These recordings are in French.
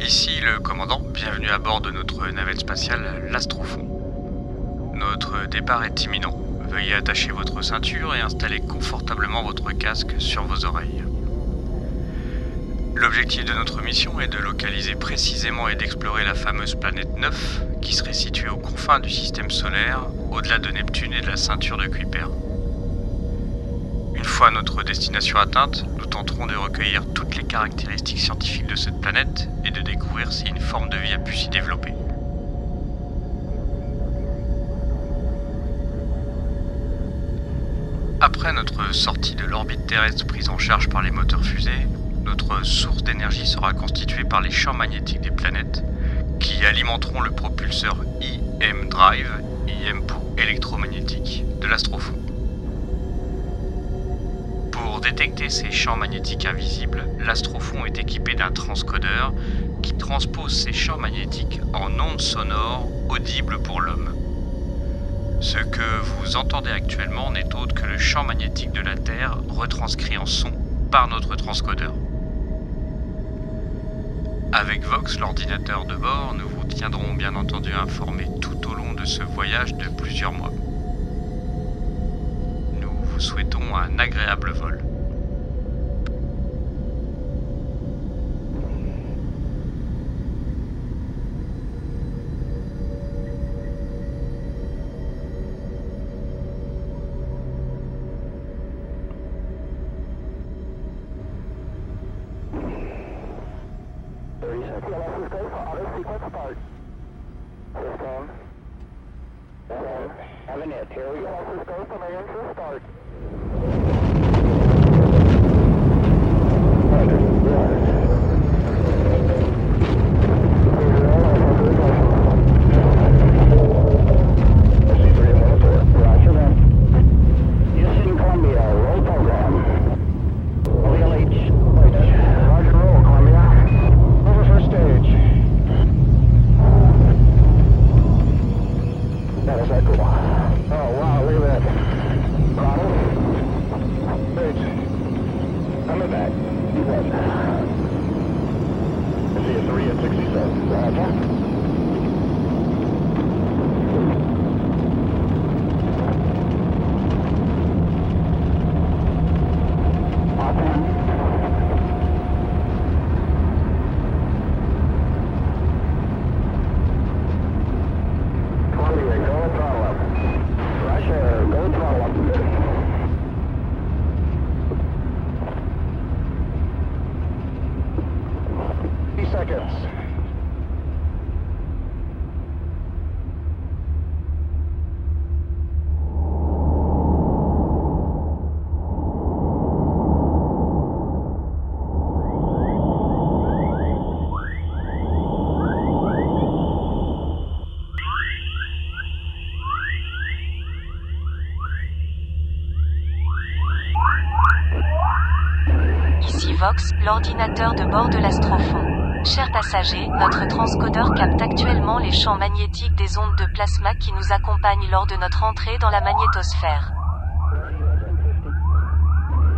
Ici le commandant, bienvenue à bord de notre navette spatiale l'Astrofond. Notre départ est imminent. Veuillez attacher votre ceinture et installer confortablement votre casque sur vos oreilles. L'objectif de notre mission est de localiser précisément et d'explorer la fameuse planète 9 qui serait située aux confins du système solaire, au-delà de Neptune et de la ceinture de Kuiper. Une fois notre destination atteinte, nous tenterons de recueillir toutes les caractéristiques scientifiques de cette planète et de découvrir si une forme de vie a pu s'y développer. Après notre sortie de l'orbite terrestre prise en charge par les moteurs fusées, notre source d'énergie sera constituée par les champs magnétiques des planètes qui alimenteront le propulseur IM Drive, IM pour électromagnétique, de l'Astrofond. Pour détecter ces champs magnétiques invisibles, l'Astrofond est équipé d'un transcodeur qui transpose ces champs magnétiques en ondes sonores audibles pour l'homme. Ce que vous entendez actuellement n'est autre que le champ magnétique de la Terre retranscrit en son par notre transcodeur. Avec Vox, l'ordinateur de bord, nous vous tiendrons bien entendu informés tout au long de ce voyage de plusieurs mois. Nous vous souhaitons un agréable vol. TLS is go for auto sequence start. System. Seven. It. Here we go. TLS is go for start. Ici Vox, l'ordinateur de bord de l'Astrofond. Chers passagers, notre transcodeur capte actuellement les champs magnétiques des ondes de plasma qui nous accompagnent lors de notre entrée dans la magnétosphère.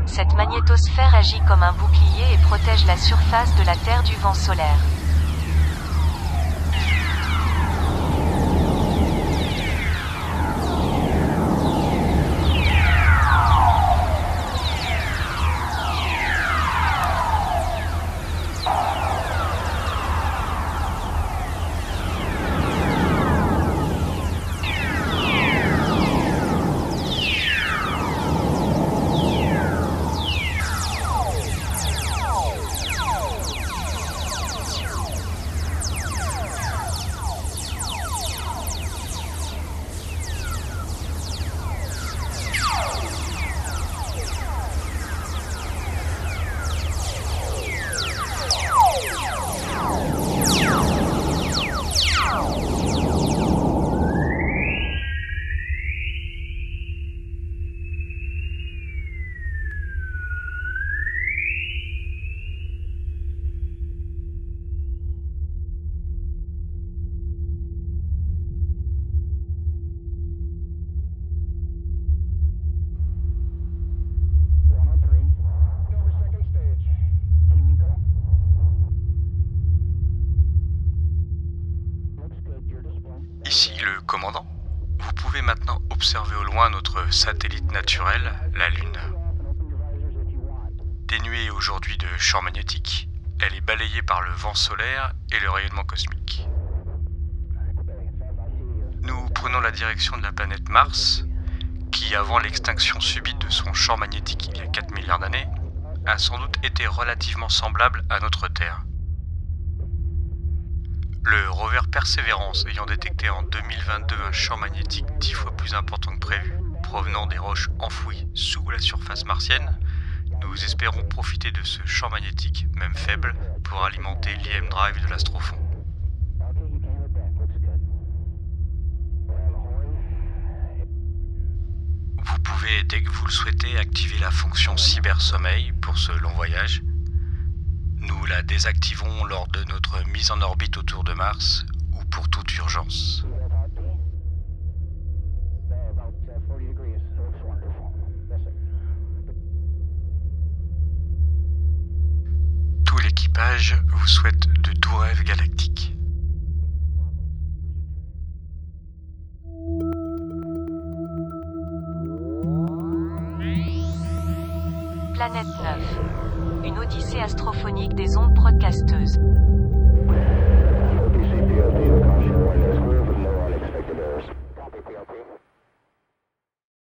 Cette magnétosphère agit comme un bouclier et protège la surface de la Terre du vent solaire. Pouvez maintenant observer au loin notre satellite naturel, la Lune. Dénuée aujourd'hui de champ magnétique, elle est balayée par le vent solaire et le rayonnement cosmique. Nous prenons la direction de la planète Mars, qui, avant l'extinction subite de son champ magnétique il y a 4 milliards d'années, a sans doute été relativement semblable à notre Terre. Le rover Perseverance ayant détecté en 2022 un champ magnétique dix fois plus important que prévu, provenant des roches enfouies sous la surface martienne, nous espérons profiter de ce champ magnétique, même faible, pour alimenter l'IM Drive de l'Astrofond. Vous pouvez, dès que vous le souhaitez, activer la fonction cybersommeil pour ce long voyage. Nous la désactivons lors de notre mise en orbite autour de Mars ou pour toute urgence. Tout l'équipage vous souhaite de doux rêves galactiques. Planète 9. Une odyssée astrophonique des ondes broadcasteuses.